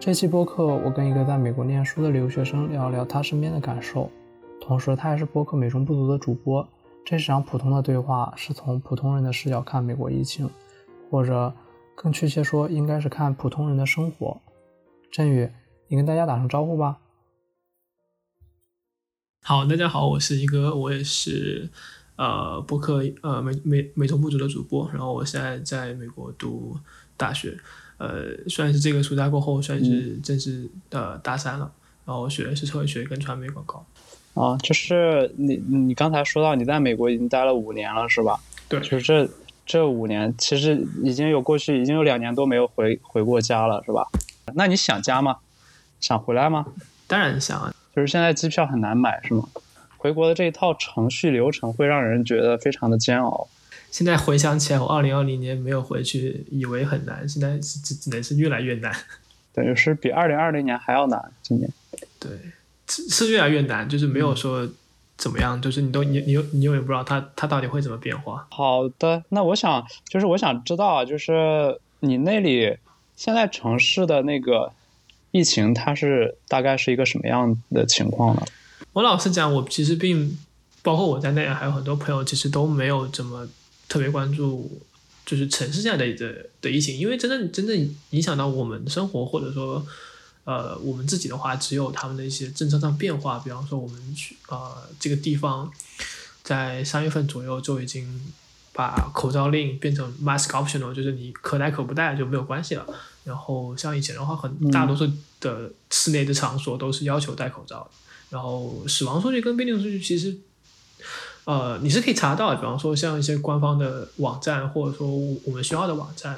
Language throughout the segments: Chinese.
这期播客，我跟一个在美国念书的留学生聊聊他身边的感受，同时他也是播客美中不足的主播。这是场普通的对话，是从普通人的视角看美国疫情，或者更确切说，应该是看普通人的生活。振宇，你跟大家打声招呼吧。好，大家好，我是一哥，我也是呃播客呃美美美中不足的主播，然后我现在在美国读大学，呃，算是这个暑假过后算是正式的大三了，然后学的是社会学跟传媒广告。啊，就是你你刚才说到你在美国已经待了五年了，是吧？对，就是这这五年其实已经有过去已经有两年多没有回回过家了，是吧？那你想家吗？想回来吗？当然想啊，就是现在机票很难买，是吗？回国的这一套程序流程会让人觉得非常的煎熬。现在回想起来，我二零二零年没有回去，以为很难，现在只只能是越来越难。等于是比二零二零年还要难，今年。对。是是越来越难，就是没有说怎么样，就是你都你你你永远不知道它它到底会怎么变化。好的，那我想就是我想知道啊，就是你那里现在城市的那个疫情，它是大概是一个什么样的情况呢？我老实讲，我其实并包括我在内，还有很多朋友，其实都没有怎么特别关注，就是城市这样的的的疫情，因为真正真正影响到我们的生活，或者说。呃，我们自己的话，只有他们的一些政策上变化，比方说，我们去呃这个地方，在三月份左右就已经把口罩令变成 mask optional，就是你可戴可不戴就没有关系了。然后像以前的话，很大多数的室内的场所都是要求戴口罩。然后死亡数据跟病例数据其实，呃，你是可以查到的，比方说像一些官方的网站，或者说我们学校的网站。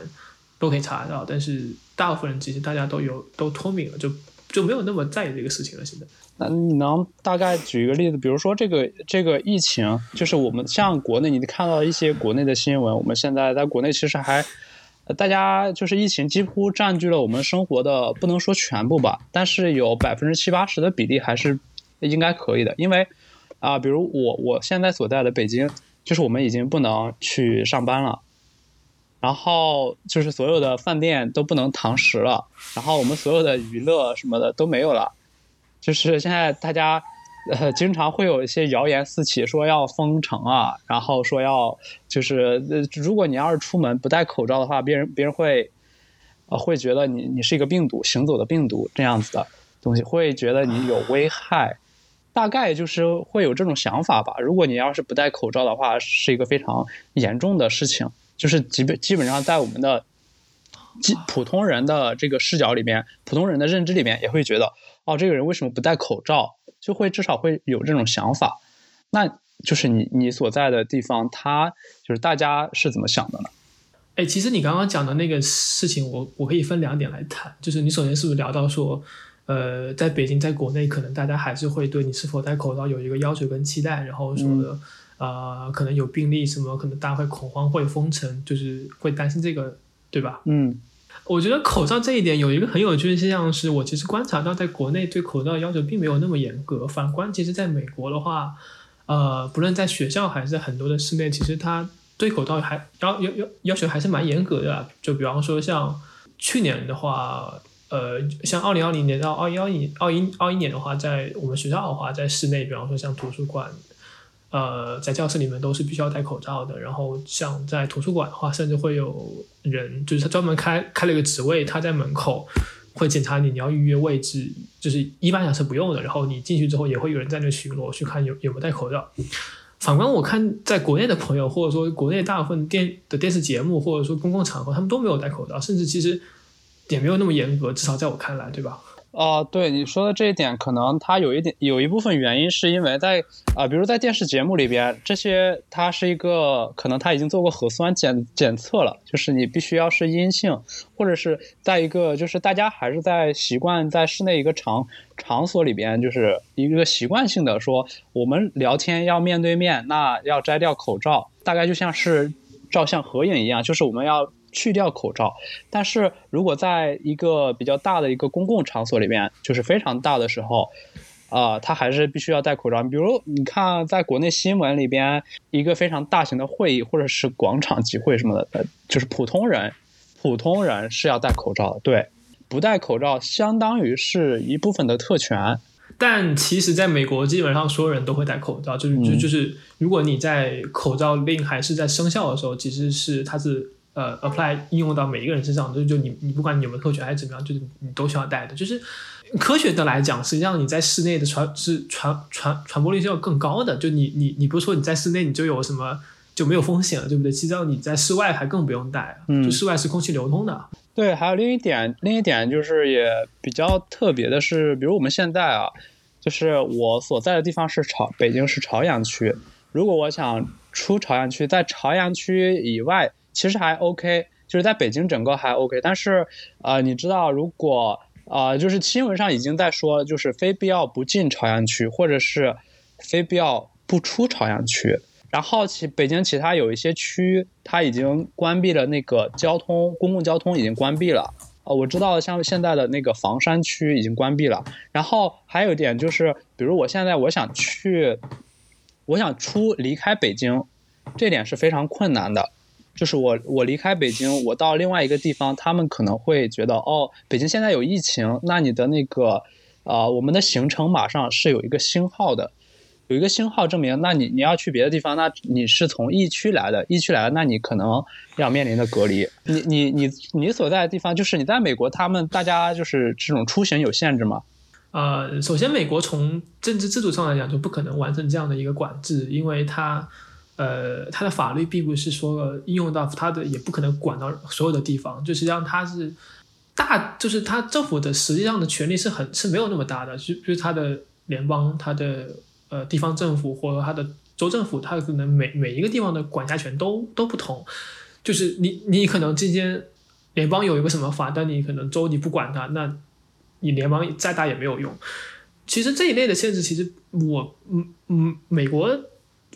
都可以查得到，但是大部分人其实大家都有都脱敏了，就就没有那么在意这个事情了。现在，那你能大概举一个例子？比如说这个这个疫情，就是我们像国内，你看到一些国内的新闻，我们现在在国内其实还，大家就是疫情几乎占据了我们生活的不能说全部吧，但是有百分之七八十的比例还是应该可以的。因为啊，比如我我现在所在的北京，就是我们已经不能去上班了。然后就是所有的饭店都不能堂食了，然后我们所有的娱乐什么的都没有了，就是现在大家呃经常会有一些谣言四起，说要封城啊，然后说要就是呃如果你要是出门不戴口罩的话，别人别人会呃会觉得你你是一个病毒行走的病毒这样子的东西，会觉得你有危害，大概就是会有这种想法吧。如果你要是不戴口罩的话，是一个非常严重的事情。就是基本基本上在我们的基普通人的这个视角里面，普通人的认知里面也会觉得，哦，这个人为什么不戴口罩？就会至少会有这种想法。那就是你你所在的地方，他就是大家是怎么想的呢？哎，其实你刚刚讲的那个事情，我我可以分两点来谈。就是你首先是不是聊到说，呃，在北京，在国内，可能大家还是会对你是否戴口罩有一个要求跟期待，然后说的。呃，可能有病例什么，可能大家会恐慌，会封城，就是会担心这个，对吧？嗯，我觉得口罩这一点有一个很有趣的现象，是我其实观察到，在国内对口罩要求并没有那么严格。反观，其实在美国的话，呃，不论在学校还是在很多的室内，其实它对口罩还要要要要求还是蛮严格的。就比方说，像去年的话，呃，像二零二零年到二一二一二一二一年的话，在我们学校的话，在室内，比方说像图书馆。呃，在教室里面都是必须要戴口罩的。然后像在图书馆的话，甚至会有人，就是他专门开开了一个职位，他在门口会检查你，你要预约位置，就是一般讲是不用的。然后你进去之后，也会有人在那巡逻，去看有有没有戴口罩。反观我看在国内的朋友，或者说国内大部分电的电视节目，或者说公共场合，他们都没有戴口罩，甚至其实也没有那么严格，至少在我看来，对吧？哦，对你说的这一点，可能它有一点有一部分原因是因为在啊，比如在电视节目里边，这些它是一个可能他已经做过核酸检检测了，就是你必须要是阴性，或者是在一个就是大家还是在习惯在室内一个场场所里边，就是一个习惯性的说我们聊天要面对面，那要摘掉口罩，大概就像是照相合影一样，就是我们要。去掉口罩，但是如果在一个比较大的一个公共场所里面，就是非常大的时候，啊，他还是必须要戴口罩。比如你看，在国内新闻里边，一个非常大型的会议或者是广场集会什么的，呃，就是普通人，普通人是要戴口罩的。对，不戴口罩相当于是一部分的特权。但其实，在美国，基本上所有人都会戴口罩，就是就就是，如果你在口罩令还是在生效的时候，其实是它是呃 apply 应用到每一个人身上，就就你你不管你有没有特权还是怎么样，就是你都需要带的。就是科学的来讲，实际上你在室内的传是传传传播率是要更高的。就你你你不是说你在室内你就有什么就没有风险了，对不对？其实你在室外还更不用戴，就室外是空气流通的。对，还有另一点，另一点就是也比较特别的是，比如我们现在啊。就是我所在的地方是朝北京是朝阳区，如果我想出朝阳区，在朝阳区以外其实还 OK，就是在北京整个还 OK，但是呃，你知道如果呃，就是新闻上已经在说，就是非必要不进朝阳区，或者是非必要不出朝阳区，然后其北京其他有一些区，它已经关闭了那个交通，公共交通已经关闭了。哦，我知道，像现在的那个房山区已经关闭了。然后还有一点就是，比如我现在我想去，我想出离开北京，这点是非常困难的。就是我我离开北京，我到另外一个地方，他们可能会觉得，哦，北京现在有疫情，那你的那个，呃，我们的行程马上是有一个星号的。有一个星号证明，那你你要去别的地方，那你是从疫区来的，疫区来的，那你可能要面临的隔离。你你你你所在的地方，就是你在美国，他们大家就是这种出行有限制吗？呃，首先，美国从政治制度上来讲，就不可能完成这样的一个管制，因为它呃，它的法律并不是说应用到它的，也不可能管到所有的地方。就实际上，它是大，就是它政府的实际上的权力是很是没有那么大的，就就是它的联邦，它的。呃，地方政府或者它的州政府，它可能每每一个地方的管辖权都都不同。就是你你可能今天联邦有一个什么法，但你可能州你不管它，那你联邦再大也没有用。其实这一类的限制，其实我嗯嗯，美国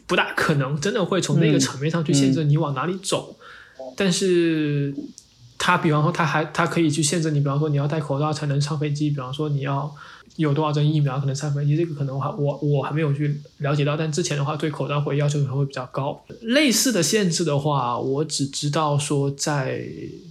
不大可能真的会从那个层面上去限制你往哪里走。但是他比方说他还他可以去限制你，比方说你要戴口罩才能上飞机，比方说你要。有多少针疫苗可能上飞机？这个可能话我我还没有去了解到，但之前的话对口罩会要求还会比较高。类似的限制的话，我只知道说在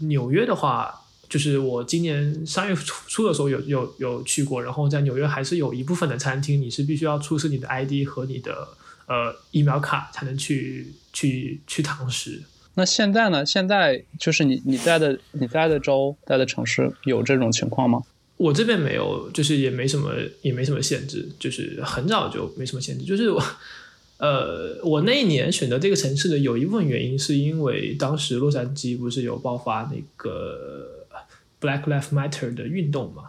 纽约的话，就是我今年三月初的时候有有有去过，然后在纽约还是有一部分的餐厅你是必须要出示你的 ID 和你的呃疫苗卡才能去去去堂食。那现在呢？现在就是你你在的你在的州在的城市有这种情况吗？我这边没有，就是也没什么，也没什么限制，就是很早就没什么限制。就是我，呃，我那一年选择这个城市的有一部分原因，是因为当时洛杉矶不是有爆发那个 Black Lives Matter 的运动嘛，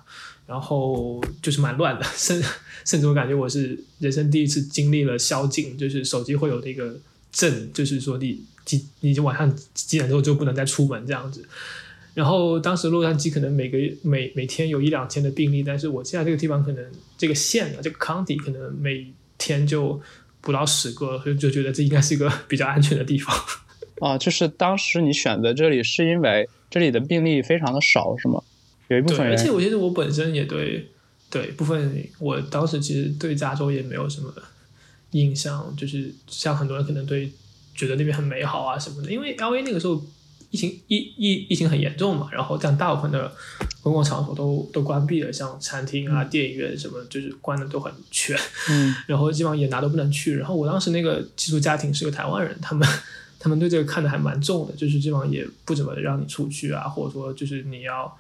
然后就是蛮乱的，甚甚至我感觉我是人生第一次经历了宵禁，就是手机会有那个震，就是说你几你就晚上几点之后就不能再出门这样子。然后当时洛杉矶可能每个每每天有一两千的病例，但是我现在这个地方可能这个县啊这个 county 可能每天就不到十个，所以就觉得这应该是一个比较安全的地方。啊，就是当时你选择这里是因为这里的病例非常的少，是吗？有一部分人。而且我觉得我本身也对对部分，我当时其实对加州也没有什么印象，就是像很多人可能对觉得那边很美好啊什么的，因为 L A 那个时候。疫情疫疫疫情很严重嘛，然后但大部分的公共场所都都关闭了，像餐厅啊、电影院什么，就是关的都很全。嗯，然后基本上也哪都不能去。然后我当时那个寄宿家庭是个台湾人，他们他们对这个看的还蛮重的，就是基本上也不怎么让你出去啊，或者说就是你要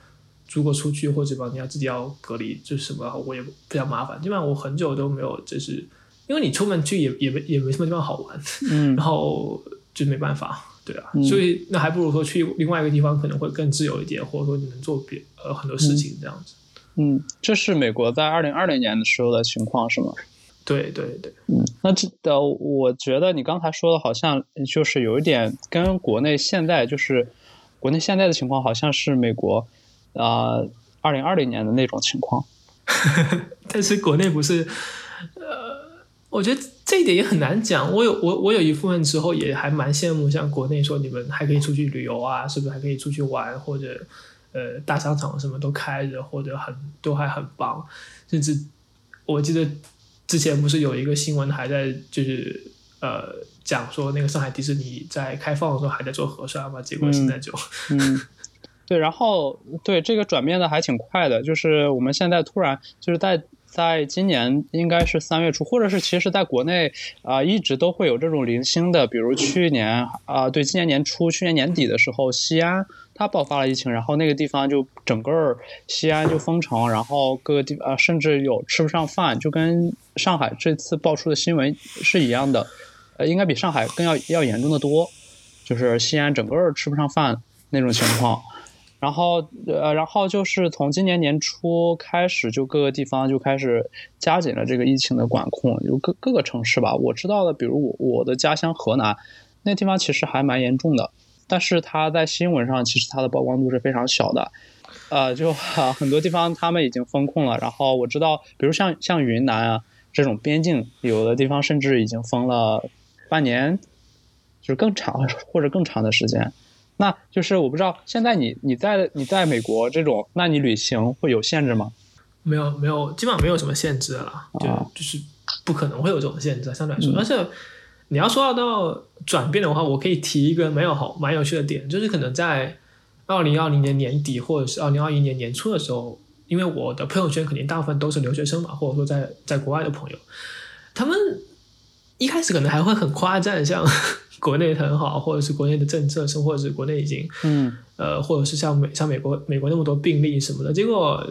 如果出去或者吧，你要自己要隔离，就是什么我也比较麻烦。基本上我很久都没有，就是因为你出门去也也没也没什么地方好玩，嗯，然后就没办法。对啊，所以那还不如说去另外一个地方可能会更自由一点，或者说你能做别呃很多事情这样子。嗯，这是美国在二零二零年的时候的情况是吗？对对对，嗯，那这的我觉得你刚才说的好像就是有一点跟国内现在就是国内现在的情况好像是美国啊二零二零年的那种情况，但是国内不是呃。我觉得这一点也很难讲。我有我我有一部分时候也还蛮羡慕，像国内说你们还可以出去旅游啊，是不是还可以出去玩，或者呃大商场什么都开着，或者很都还很棒。甚至我记得之前不是有一个新闻还在就是呃讲说那个上海迪士尼在开放的时候还在做核酸嘛，结果现在就嗯。对，然后对这个转变的还挺快的，就是我们现在突然就是在在今年应该是三月初，或者是其实在国内啊、一直都会有这种零星的，比如去年啊、对，今年年初、去年年底的时候，西安它爆发了疫情，然后那个地方就整个西安就封城，然后各个地啊、甚至有吃不上饭，就跟上海这次爆出的新闻是一样的，呃，应该比上海更要要严重的多，就是西安整个吃不上饭那种情况。然后呃，然后就是从今年年初开始，就各个地方就开始加紧了这个疫情的管控，就各各个城市吧。我知道的，比如我我的家乡河南，那地方其实还蛮严重的，但是它在新闻上其实它的曝光度是非常小的。呃，就、啊、很多地方他们已经封控了，然后我知道，比如像像云南啊这种边境，有的地方甚至已经封了半年，就是更长或者更长的时间。那就是我不知道，现在你你在你在美国这种，那你旅行会有限制吗？没有没有，基本上没有什么限制的啦，就、啊就是不可能会有这种限制，相对来说。嗯而且你要说到转变的话，我可以提一个蛮有好蛮有趣的点，就是可能在二零二零年年底或者是二零二一年年初的时候，因为我的朋友圈肯定大部分都是留学生嘛，或者说在在国外的朋友，他们一开始可能还会很夸赞，像 国内很好，或者是国内的政策，甚或者是国内已经嗯呃，或者是像美像美国美国那么多病例什么的，结果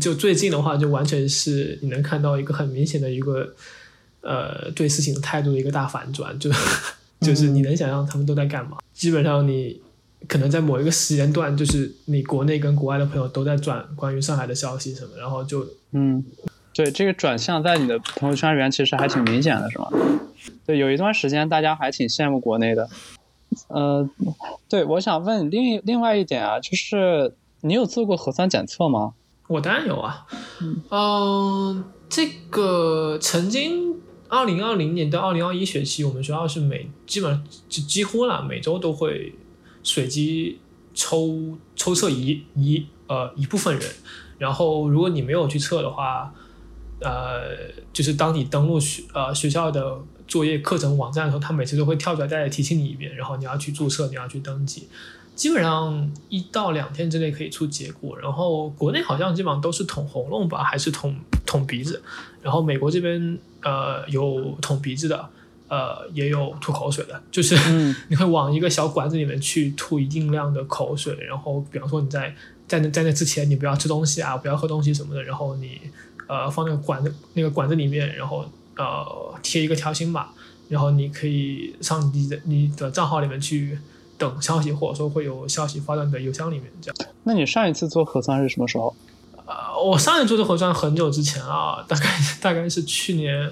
就最近的话，就完全是你能看到一个很明显的一个呃对事情的态度的一个大反转，就 就是你能想象他们都在干嘛？基本上你可能在某一个时间段，就是你国内跟国外的朋友都在转关于上海的消息什么，然后就嗯，对，这个转向在你的朋友圈里面其实还挺明显的，是吗？对，有一段时间大家还挺羡慕国内的。呃，对，我想问另另外一点啊，就是你有做过核酸检测吗？我当然有啊，嗯、这个曾经二零二零年到二零二一学期，我们学校是每基本上就几乎啦，每周都会随机抽抽测一一呃一部分人，然后如果你没有去测的话，呃，就是当你登录学呃学校的作业课程网站的时候，它每次都会跳出来再提醒你一遍，然后你要去注册，你要去登记。基本上一到两天之内可以出结果，然后国内好像基本上都是捅喉咙吧，还是捅捅鼻子，然后美国这边呃有捅鼻子的，呃也有吐口水的，就是、嗯 你会往一个小管子里面去吐一定量的口水，然后比方说你在在那在那之前你不要吃东西啊，不要喝东西什么的，然后你呃放那个管子那个管子里面，然后呃贴一个条形码，然后你可以上你的你的账号里面去等消息，或者说会有消息发到你的邮箱里面这样。那你上一次做核酸是什么时候？呃，我上一次做的核酸很久之前啊，大概大概是去年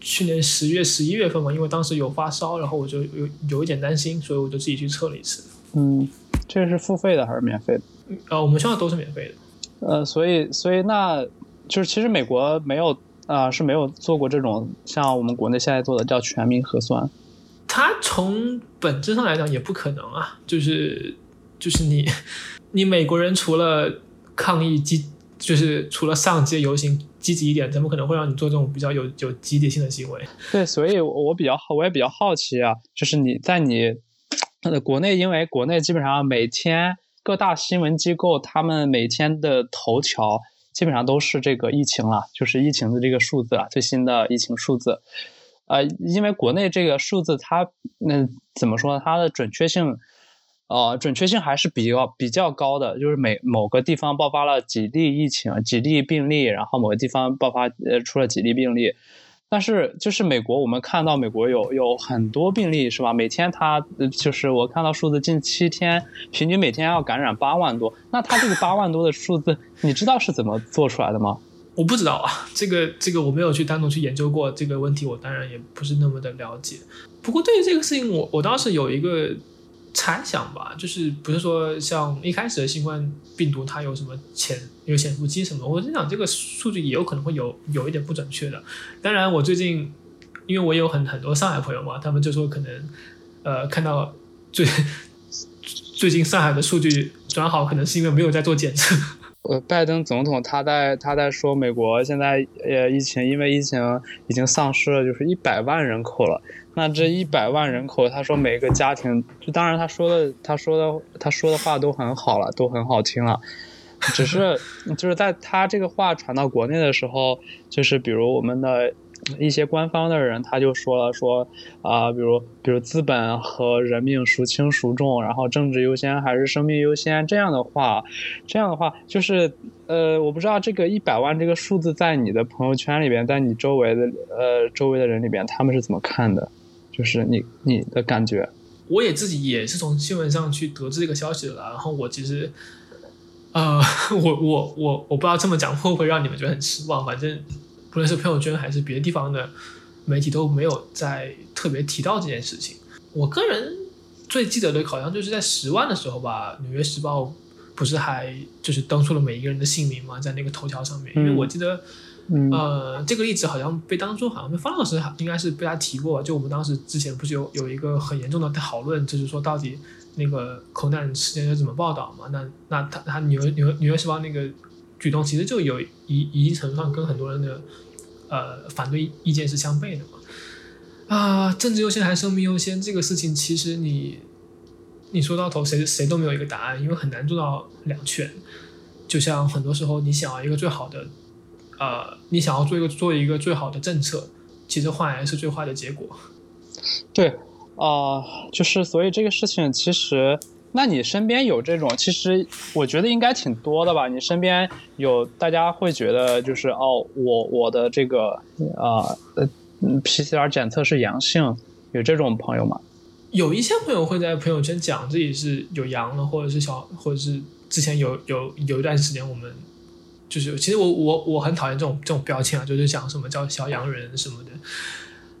去年十月十一月份嘛，因为当时有发烧，然后我就有有一点担心，所以我就自己去测了一次。嗯，这个是付费的还是免费的？呃，我们学校都是免费的。呃，所以所以那就是其实美国没有啊、是没有做过这种像我们国内现在做的叫全民核酸。它从本质上来讲也不可能啊，就是就是你你美国人除了抗议积，就是除了上街游行积极一点，怎么可能会让你做这种比较有有集体性的行为？对，所以我我比较好，我也比较好奇啊，就是你在你呃国内，因为国内基本上每天各大新闻机构他们每天的头条基本上都是这个疫情了，就是疫情的这个数字啊，最新的疫情数字。呃，因为国内这个数字它，那、怎么说呢？它的准确性，呃，准确性还是比较比较高的。就是每某个地方爆发了几例疫情、几例病例，然后某个地方爆发呃出了几例病例。但是就是美国，我们看到美国有有很多病例是吧？每天他就是我看到数字，近七天平均每天要感染八万多。那他这个八万多的数字，你知道是怎么做出来的吗？我不知道啊，这个这个我没有去单独去研究过这个问题，我当然也不是那么的了解。不过对于这个事情，我我倒是有一个猜想吧，就是不是说像一开始的新冠病毒它有什么潜有潜伏期什么，我在想这个数据也有可能会有有一点不准确的。当然，我最近因为我有很很多上海朋友嘛，他们就说可能呃看到最 最近上海的数据转好，可能是因为没有在做检测。呃，拜登总统他在他在说美国现在呃疫情，因为疫情已经丧失了就是一百万人口了。那这一百万人口，他说每个家庭，就当然他说的他说的他说的话都很好了，都很好听了。只是就是在他这个话传到国内的时候，就是比如我们的。一些官方的人他就说了说啊，比如比如资本和人命孰轻孰重，然后政治优先还是生命优先这样的话，这样的话就是呃，我不知道这个一百万这个数字在你的朋友圈里边，在你周围的呃周围的人里边，他们是怎么看的？就是你你的感觉？我也自己也是从新闻上去得知这个消息的，然后我其实呃，我我我我不知道这么讲会不会让你们觉得很失望，反正。不论是朋友圈还是别的地方的媒体都没有在特别提到这件事情。我个人最记得的，好像就是在十万的时候吧，《纽约时报》不是还就是登出了每一个人的姓名嘛，在那个头条上面。因为我记得，呃，这个例子好像被当初好像被方老师应该是被他提过。就我们当时之前不是有有一个很严重的讨论，就是说到底那个口难事件要怎么报道嘛？那那他他纽约纽约纽约时报那个举动其实就有一一定程度上跟很多人的。呃，反对意见是相悖的嘛？啊，政治优先还是生命优先这个事情，其实你你说到头，谁谁都没有一个答案，因为很难做到两全。就像很多时候，你想要一个最好的，呃，你想要做一个做一个最好的政策，其实换来是最坏的结果。对，啊，就是所以这个事情其实。那你身边有这种？其实我觉得应该挺多的吧。你身边有大家会觉得就是哦，我我的这个啊呃 PCR 检测是阳性，有这种朋友吗？有一些朋友会在朋友圈讲自己是有阳了，或者是小，或者是之前有有有一段时间我们就是其实我我我很讨厌这种这种标签啊，就是讲什么叫小阳人什么的。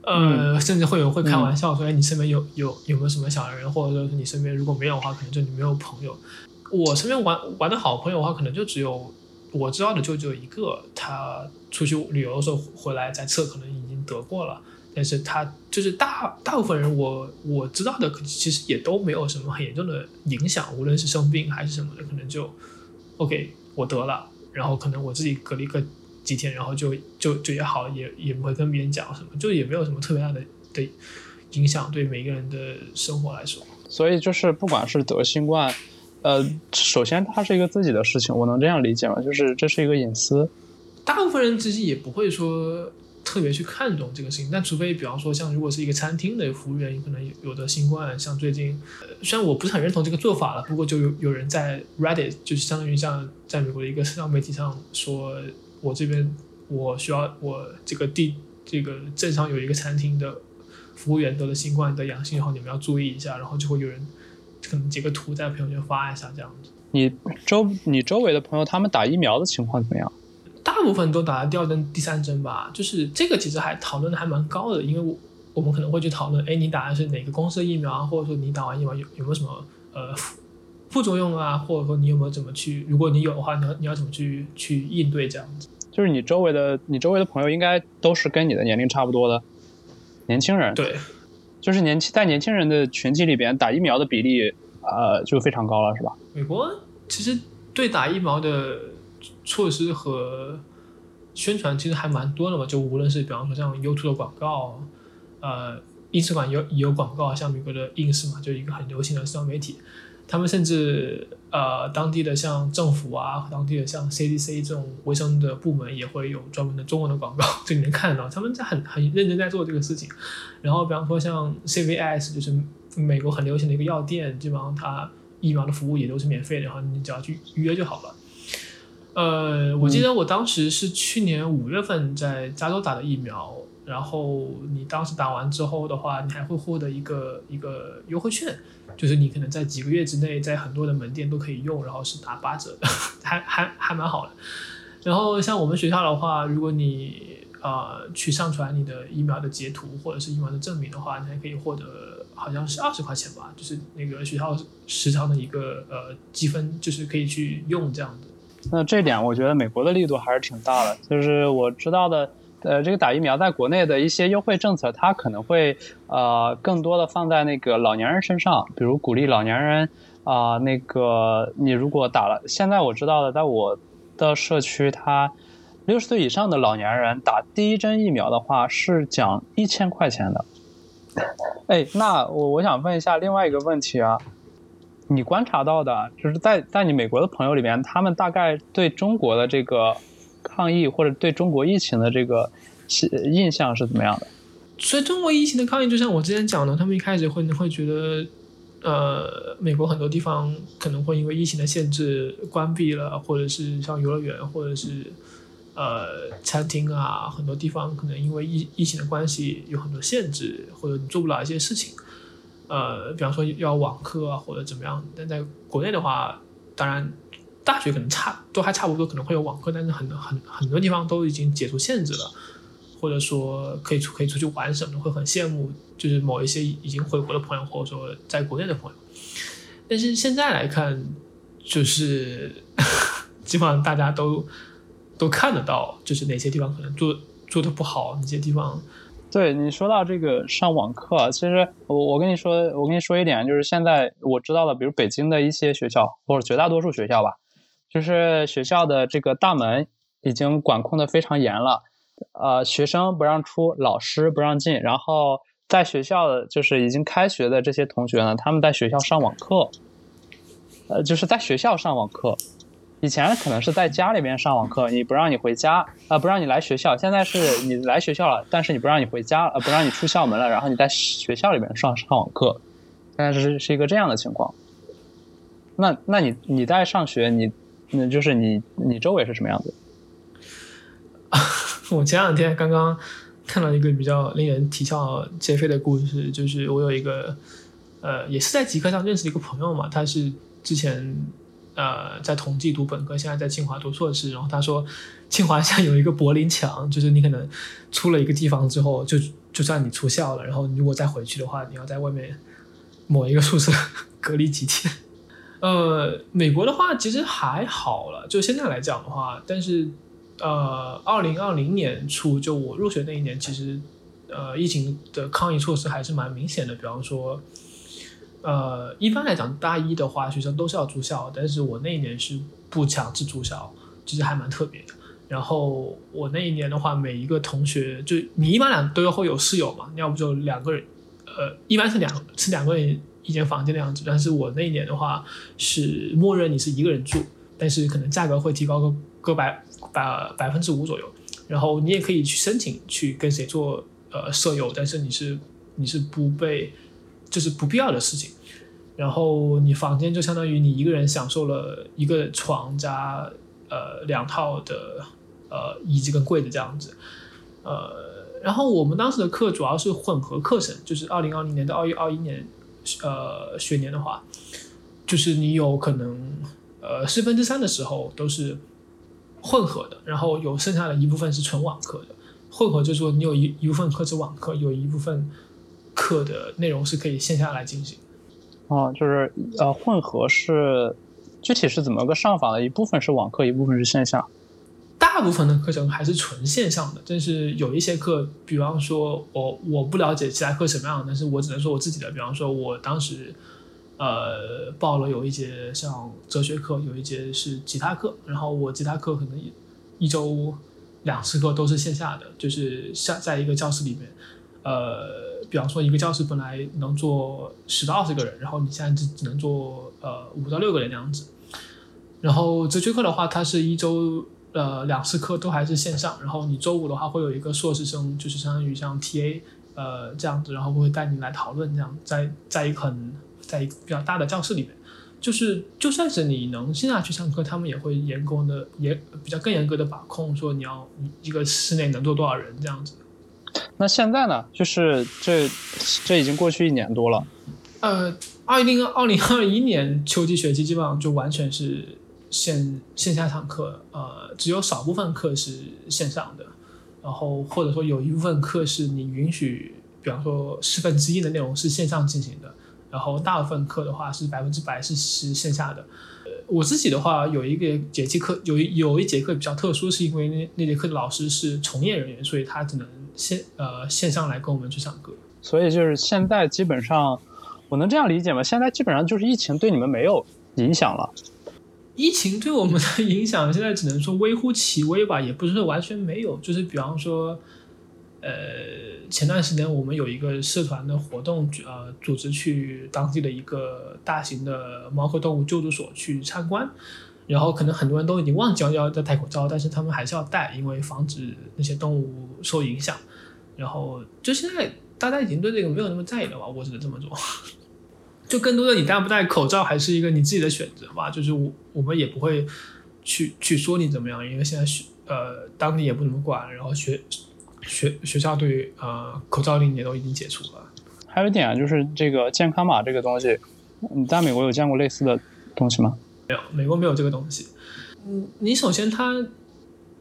呃，甚至会有会开玩笑说：“哎，你身边有有有没有什么小人？或者说你身边如果没有的话，可能就你没有朋友。我身边玩玩的好朋友的话，可能就只有我知道的就只有一个。他出去旅游的时候回来在测，可能已经得过了。但是他就是大大部分人，我我知道的，其实也都没有什么很严重的影响，无论是生病还是什么的，可能就 OK，我得了，然后可能我自己隔离个。”几天，然后就就就也好，也也不会跟别人讲什么，就也没有什么特别大的的影响，对每个人的生活来说。所以就是不管是得新冠，呃，首先它是一个自己的事情，我能这样理解吗？就是这是一个隐私。大部分人其实也不会说特别去看重这个事情，但除非比方说像如果是一个餐厅的服务员，可能有有的新冠，像最近，虽然我不是很认同这个做法了，不过就有有人在 Reddit，就是相当于像在美国的一个社交媒体上说。我这边我需要我这个地这个镇上有一个餐厅的服务员得了新冠的阳性，以后你们要注意一下，然后就会有人可能截个图在朋友圈发一下这样子。你周你周围的朋友他们打疫苗的情况怎么样？大部分都打了第二针、第三针吧。就是这个其实还讨论的还蛮高的，因为我我们可能会去讨论，哎，你打的是哪个公司的疫苗啊？或者说你打完疫苗有有没有什么呃副副作用啊？或者说你有没有怎么去？如果你有的话，你要你要怎么去去应对这样子？就是你周围的，你周围的朋友应该都是跟你的年龄差不多的年轻人。对，就是年轻在年轻人的群体里边打疫苗的比例，呃，就非常高了，是吧？美国其实对打疫苗的措施和宣传其实还蛮多的嘛，就无论是比方说像 YouTube 的广告，呃，Ins 有也有广告，像美国的 Ins 嘛，就一个很流行的社交媒体。他们甚至呃，当地的像政府啊，当地的像 CDC 这种卫生的部门也会有专门的中文的广告，就你能看得到，他们在很很认真在做这个事情。然后，比方说像 CVS，就是美国很流行的一个药店，基本上它疫苗的服务也都是免费的，然后你只要去预约就好了。呃，我记得我当时是去年五月份在加州打的疫苗，然后你当时打完之后的话，你还会获得一个一个优惠券。就是你可能在几个月之内，在很多的门店都可以用，然后是打八折的，还还还蛮好的。然后像我们学校的话，如果你呃去上传你的疫苗的截图或者是疫苗的证明的话，你还可以获得好像是二十块钱吧，就是那个学校时长的一个呃积分，就是可以去用这样子。那这点我觉得美国的力度还是挺大的，就是我知道的。呃，这个打疫苗在国内的一些优惠政策，它可能会呃更多的放在那个老年人身上，比如鼓励老年人啊，那个你如果打了，现在我知道的，在我的社区，它六十岁以上的老年人打第一针疫苗的话是奖一千块钱的。哎，那我我想问一下另外一个问题啊，你观察到的就是在在你美国的朋友里面，他们大概对中国的这个抗疫或者对中国疫情的这个印象是怎么样的？所以中国疫情的抗议，就像我之前讲的，他们一开始会会觉得，呃，美国很多地方可能会因为疫情的限制关闭了，或者是像游乐园，或者是呃餐厅啊，很多地方可能因为疫疫情的关系有很多限制，或者你做不了一些事情，呃，比方说要网课啊或者怎么样。但在国内的话，当然大学可能差都还差不多，可能会有网课，但是很很很多地方都已经解除限制了。或者说可以出可以出去玩什么的，会很羡慕，就是某一些已经回国的朋友，或者说在国内的朋友。但是现在来看，就是基本上大家都都看得到，就是哪些地方可能做做的不好，哪些地方。对你说到这个上网课，其实我我跟你说，我跟你说一点，就是现在我知道的，比如北京的一些学校，或者绝大多数学校吧，就是学校的这个大门已经管控的非常严了。呃，学生不让出，老师不让进，然后在学校的就是已经开学的这些同学呢，他们在学校上网课，呃，就是在学校上网课。以前可能是在家里边上网课，你不让你回家，啊，不让你来学校。现在是你来学校了，但是你不让你回家，呃，不让你出校门了，然后你在学校里边上上网课。现在是是一个这样的情况。那那你你在上学，你那就是你你周围是什么样子？我前两天刚刚看到一个比较令人啼笑皆非的故事，就是我有一个呃，也是在极客上认识的一个朋友嘛，他是之前呃在同济读本科，现在在清华读硕士。然后他说，清华现在有一个柏林墙，就是你可能出了一个地方之后，就就算你出校了，然后你如果再回去的话，你要在外面某一个宿舍 隔离几天。呃，美国的话其实还好了，就现在来讲的话，但是。呃，二零二零年初，就我入学那一年，其实，呃，疫情的抗疫措施还是蛮明显的。比方说，呃，一般来讲，大一的话，学生都是要住校，但是我那一年是不强制住校，其实还蛮特别的。然后我那一年的话，每一个同学，就你一般两都要会有室友嘛，要不就两个人，呃，一般是两是两个人一间房间的样子。但是我那一年的话，是默认你是一个人住，但是可能价格会提高个个百。百百分之五左右，然后你也可以去申请去跟谁做呃舍友，但是你是你是不被，就是不必要的事情。然后你房间就相当于你一个人享受了一个床加呃两套的呃椅子跟柜子这样子，呃，然后我们当时的课主要是混合课程，就是二零二零年到二一二一年呃学年的话，就是你有可能呃四分之三的时候都是。混合的，然后有剩下的一部分是纯网课的。混合就是说，你有一一部分课是网课，有一部分课的内容是可以线下来进行。哦，就是呃，混合是具体是怎么个上法的？一部分是网课，一部分是线下。大部分的课程还是纯线上的，但是有一些课，比方说我我不了解其他课什么样，但是我只能说我自己的。比方说，我当时。呃，报了有一节像哲学课，有一节是吉他课，然后我吉他课可能一周两次课都是线下的，就是下在一个教室里面，呃，比方说一个教室本来能坐十到二十个人，然后你现在只只能坐呃五到六个人那样子。然后哲学课的话，它是一周呃两次课都还是线上，然后你周五的话会有一个硕士生，就是相当于像 TA 呃这样子，然后会带你来讨论这样，在在一个很。在一个比较大的教室里面，就是就算是你能线下去上课，他们也会严格的、严比较更严格的把控，说你要一个室内能坐多少人这样子。那现在呢？就是这这已经过去一年多了。呃，二零二零二一年秋季学期基本上就完全是线线下上课，呃，只有少部分课是线上的，然后或者说有一部分课是你允许，比方说四分之一的内容是线上进行的。然后大部分课的话是百分之百是是线下的，呃，我自己的话有一个节气课，有有一节课比较特殊，是因为那那节课的老师是从业人员，所以他只能线呃线上来跟我们去上课。所以就是现在基本上，我能这样理解吗？现在基本上就是疫情对你们没有影响了。疫情对我们的影响，现在只能说微乎其微吧，也不是说完全没有。就是比方说，呃，前段时间我们有一个社团的活动，呃，组织去当地的一个大型的猫科动物救助所去参观，然后可能很多人都已经忘记要要戴口罩，但是他们还是要戴，因为防止那些动物受影响。然后就现在大家已经对这个没有那么在意了吧？我只能这么做。就更多的你戴不戴口罩还是一个你自己的选择吧，就是我我们也不会去去说你怎么样，因为现在学呃当地也不怎么管，然后学学学校对呃口罩令也都已经解除了。还有一点啊，就是这个健康码这个东西，你在美国有见过类似的东西吗？没有，美国没有这个东西。嗯，你首先它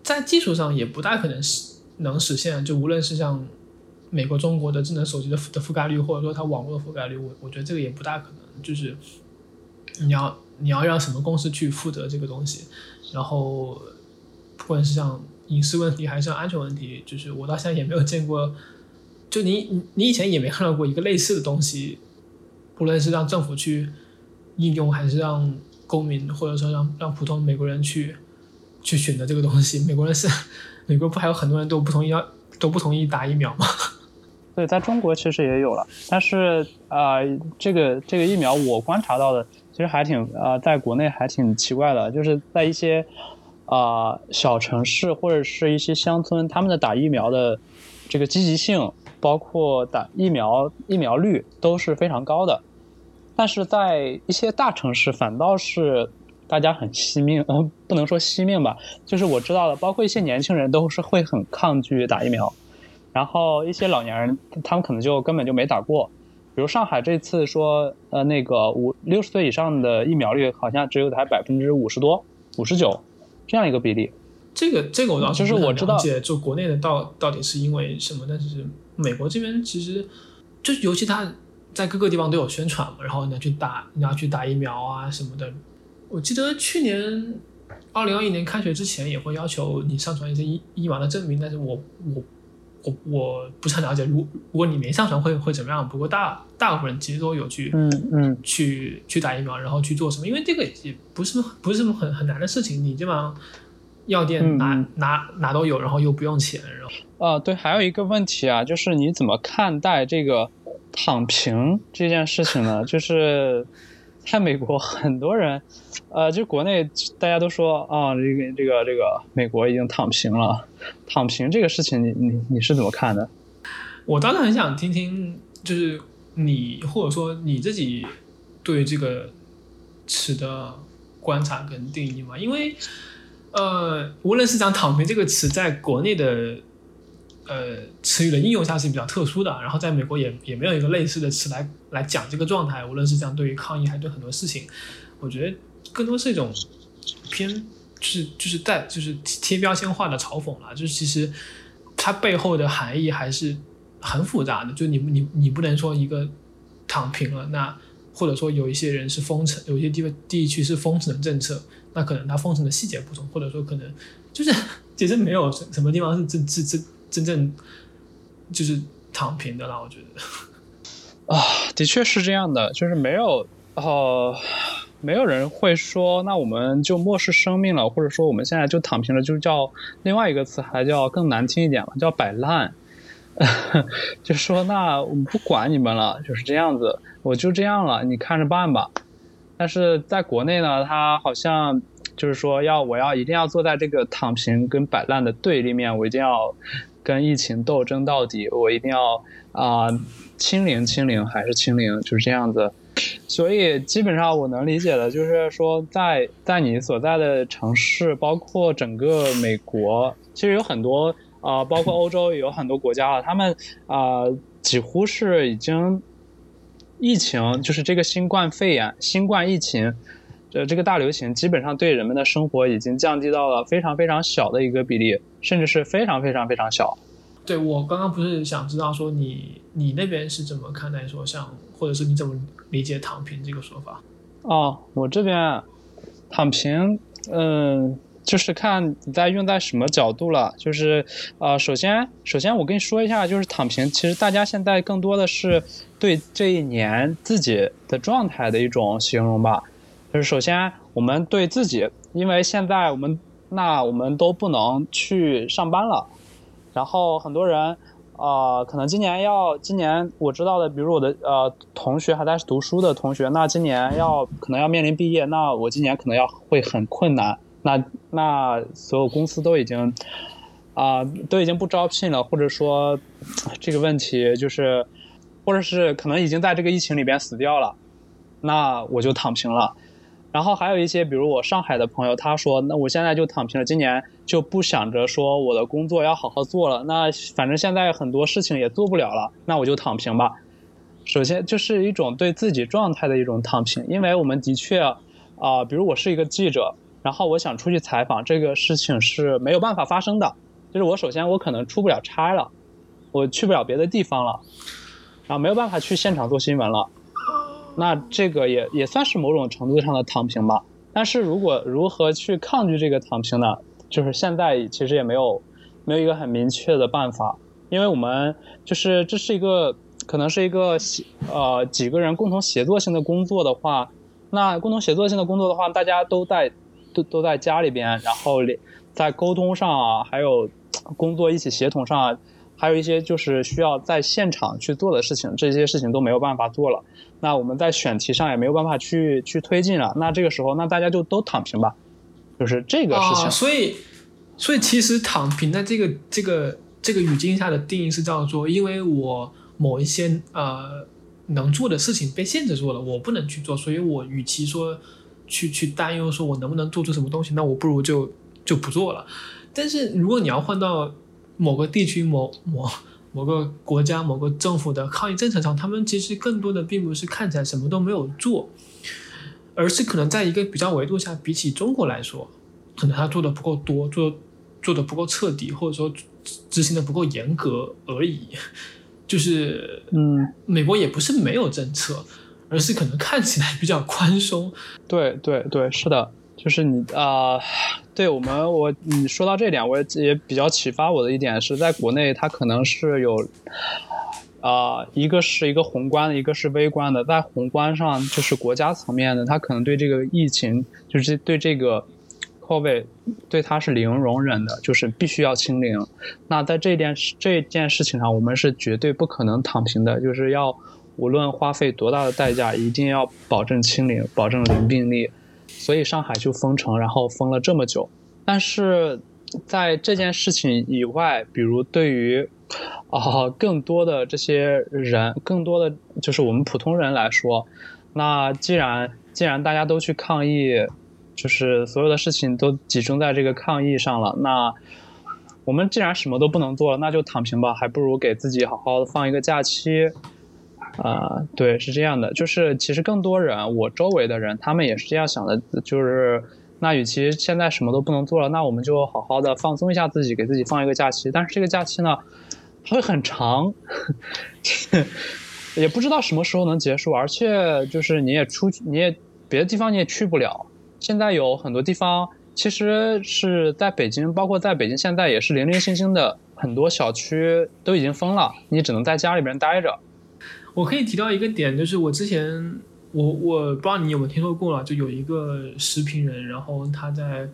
在技术上也不大可能实能实现，就无论是像。美国、中国的智能手机的的覆盖率，或者说它网络的覆盖率，我我觉得这个也不大可能。就是你要你要让什么公司去负责这个东西，然后不管是像隐私问题还是像安全问题，就是我到现在也没有见过，就你你你以前也没看到过一个类似的东西，不论是让政府去应用，还是让公民或者说让让普通美国人去去选择这个东西。美国人是美国不还有很多人都不同意要都不同意打疫苗吗？对，在中国其实也有了，但是啊，这个这个疫苗我观察到的，其实还挺啊，在国内还挺奇怪的，就是在一些啊小城市或者是一些乡村，他们的打疫苗的这个积极性，包括打疫苗疫苗率都是非常高的，但是在一些大城市反倒是大家很惜命，呃，不能说惜命吧，就是我知道的，包括一些年轻人都是会很抗拒打疫苗。然后一些老年人，他们可能就根本就没打过，比如上海这次说，呃，那个五六十岁以上的疫苗率好像只有才百分之五十多、五十九这样一个比例。这个这个我倒是我知道，就国内的到到底是因为什么？但是美国这边其实就尤其他在各个地方都有宣传嘛，然后你要去打你要去打疫苗啊什么的。我记得去年二零二一年开学之前也会要求你上传一些疫疫苗的证明，但是我我。我我不是很了解，如如果你没上传会会怎么样？不过大大部分人其实都有去，嗯嗯，去去打疫苗，然后去做什么？因为这个也不是不是什么很很难的事情，你基本上药店哪哪哪都有，然后又不用钱，然后啊对，还有一个问题啊，就是你怎么看待这个躺平这件事情呢？就是。在美国，很多人，呃，就国内大家都说啊，这个这个这个美国已经躺平了。躺平这个事情，你你你是怎么看的？我当然很想听听，就是你或者说你自己对这个词的观察跟定义嘛？因为，呃，无论是讲“躺平”这个词，在国内的。呃，词语的应用下是比较特殊的，然后在美国也也没有一个类似的词来来讲这个状态，无论是这样对于抗议，还是对很多事情，我觉得更多是一种偏，就是就是带就是贴标签化的嘲讽了，就是其实它背后的含义还是很复杂的，就你你你不能说一个躺平了，那或者说有一些人是封城，有些地方地区是封城的政策，那可能它封城的细节不同，或者说可能就是其实没有什么地方是这这这。真正就是躺平的啦，我觉得啊，的确是这样的，就是没有哦，没有人会说，那我们就漠视生命了，或者说我们现在就躺平了，就叫另外一个词，还叫更难听一点嘛，叫摆烂，就说那我们不管你们了，就是这样子，我就这样了，你看着办吧。但是在国内呢，他好像。就是说，要我要一定要坐在这个躺平跟摆烂的对立面，我一定要跟疫情斗争到底，我一定要啊清零清零还是清零，就是这样子。所以基本上我能理解的，就是说，在在你所在的城市，包括整个美国，其实有很多啊，包括欧洲也有很多国家了，他们啊几乎是已经疫情，就是这个新冠肺炎、新冠疫情。呃这个大流行基本上对人们的生活已经降低到了非常非常小的一个比例，甚至是非常非常非常小。对我刚刚不是想知道说你你那边是怎么看待说像或者是你怎么理解躺平这个说法？哦，我这边躺平，嗯，就是看你在用在什么角度了。就是啊，首先首先我跟你说一下，就是躺平，其实大家现在更多的是对这一年自己的状态的一种形容吧。就是首先我们对自己，因为现在我们那我们都不能去上班了，然后很多人。啊，可能今年要今年我知道的，比如我的呃同学还在读书的同学，那今年要可能要面临毕业，那我今年可能要会很困难。那那所有公司都已经啊都已经不招聘了，或者说这个问题就是，或者是可能已经在这个疫情里边死掉了，那我就躺平了。然后还有一些，比如我上海的朋友，他说：“那我现在就躺平了，今年就不想着说我的工作要好好做了。那反正现在很多事情也做不了了，那我就躺平吧。”首先就是一种对自己状态的一种躺平，因为我们的确啊，比如我是一个记者，然后我想出去采访，这个事情是没有办法发生的。就是我首先我可能出不了差了，我去不了别的地方了，然后没有办法去现场做新闻了。那这个也也算是某种程度上的躺平吧。但是如果如何去抗拒这个躺平呢？就是现在其实也没有没有一个很明确的办法，因为我们就是这是一个可能是一个呃几个人共同协作性的工作的话，那共同协作性的工作的话，大家都在都都在家里边，然后在沟通上啊，还有工作一起协同上，还有一些就是需要在现场去做的事情，这些事情都没有办法做了。那我们在选题上也没有办法去去推进了，那这个时候，那大家就都躺平吧，就是这个事情。所以，所以其实躺平在这个这个这个语境下的定义是叫做，因为我某一些呃能做的事情被限制住了，我不能去做，所以我与其说去去担忧说我能不能做出什么东西，那我不如就就不做了。但是如果你要换到某个地区某某。某个国家、某个政府的抗疫政策上，他们其实更多的并不是看起来什么都没有做，而是可能在一个比较维度下，比起中国来说，可能他做的不够多，做做的不够彻底，或者说执行的不够严格而已。就是，嗯，美国也不是没有政策，而是可能看起来比较宽松。对对对，是的。就是你啊，对我们我你说到这点，我也比较启发我的一点是在国内，它可能是有啊，一个是一个宏观的，一个是微观的。在宏观上，就是国家层面的，它可能对这个疫情，就是对这个 COVID，对它是零容忍的，就是必须要清零。那在这件这件事情上，我们是绝对不可能躺平的，就是要无论花费多大的代价，一定要保证清零，保证零病例。所以上海就封城，然后封了这么久。但是在这件事情以外，比如对于啊更多的这些人，更多的就是我们普通人来说，那既然既然大家都去抗议，就是所有的事情都集中在这个抗议上了，那我们既然什么都不能做了，那就躺平吧，还不如给自己好好的放一个假期。啊，对，是这样的，就是其实更多人，我周围的人，他们也是这样想的，就是那与其现在什么都不能做了，那我们就好好的放松一下自己，给自己放一个假期。但是这个假期呢，它会很长，也不知道什么时候能结束，而且就是你也出去，你也别的地方你也去不了。现在有很多地方其实是在北京，包括在北京现在也是零零星星的很多小区都已经封了，你只能在家里边待着。我可以提到一个点，就是我之前我我不知道你有没有听说过了，就有一个视频人，然后他在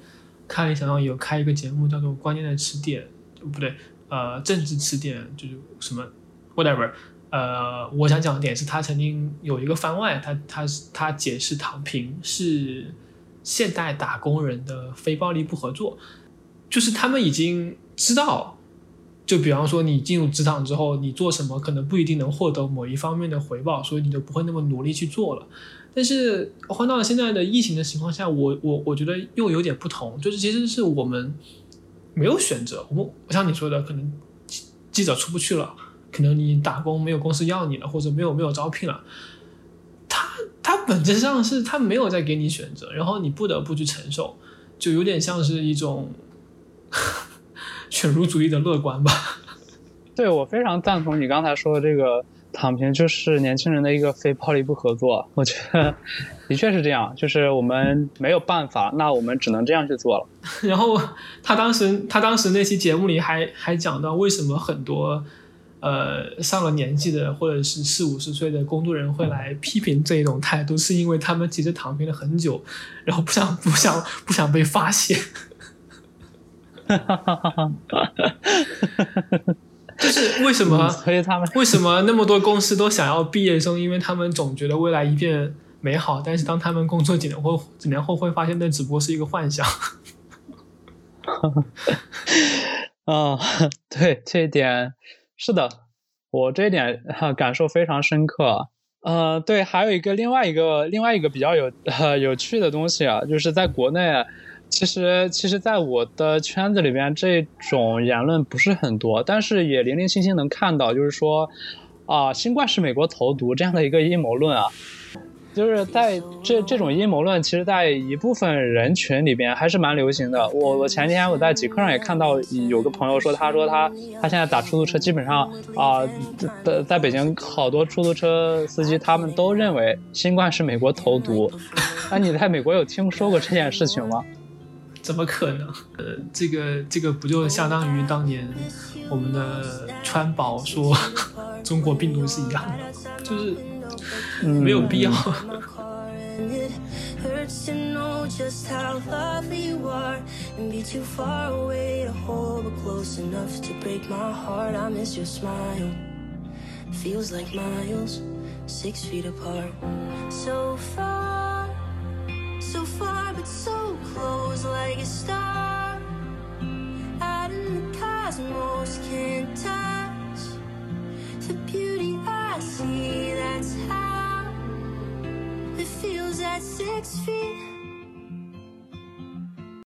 看理想上有开一个节目，叫做《关键的词典》，不对，呃，政治词典就是什么 whatever，呃，我想讲的点是他曾经有一个番外，他他他解释躺平是现代打工人的非暴力不合作，就是他们已经知道。就比方说，你进入职场之后，你做什么可能不一定能获得某一方面的回报，所以你就不会那么努力去做了。但是换到了现在的疫情的情况下，我我我觉得又有点不同，就是其实是我们没有选择。我们像你说的，可能记者出不去了，可能你打工没有公司要你了，或者没有没有招聘了。他他本质上是他没有在给你选择，然后你不得不去承受，就有点像是一种。犬儒主义的乐观吧，对我非常赞同你刚才说的这个躺平，就是年轻人的一个非暴力不合作。我觉得的确是这样，就是我们没有办法，那我们只能这样去做了。然后他当时他当时那期节目里还还讲到，为什么很多呃上了年纪的或者是四五十岁的工作人会来批评这一种态度，是因为他们其实躺平了很久，然后不想不想不想被发现。就是为什么？所以他们为什么那么多公司都想要毕业生？因为他们总觉得未来一片美好，但是当他们工作几年后，几年后会发现那只不过是一个幻想。啊，对这一点是的，我这一点感受非常深刻。呃，对，还有一个另外一个另外一个比较有呃有趣的东西啊，就是在国内。其实，其实，在我的圈子里边，这种言论不是很多，但是也零零星星能看到，就是说，啊，新冠是美国投毒这样的一个阴谋论啊，就是在这这种阴谋论，其实，在一部分人群里边还是蛮流行的。我我前几天我在极客上也看到有个朋友说，他说他他现在打出租车，基本上啊，在在北京好多出租车司机他们都认为新冠是美国投毒。那你在美国有听说过这件事情吗？怎么可能？呃，这个这个不就相当于当年我们的川宝说 中国病毒是一样的，就是没有必要。So far but so close like a star. Out in the cosmos can't touch The beauty I see, that's how It feels at six feet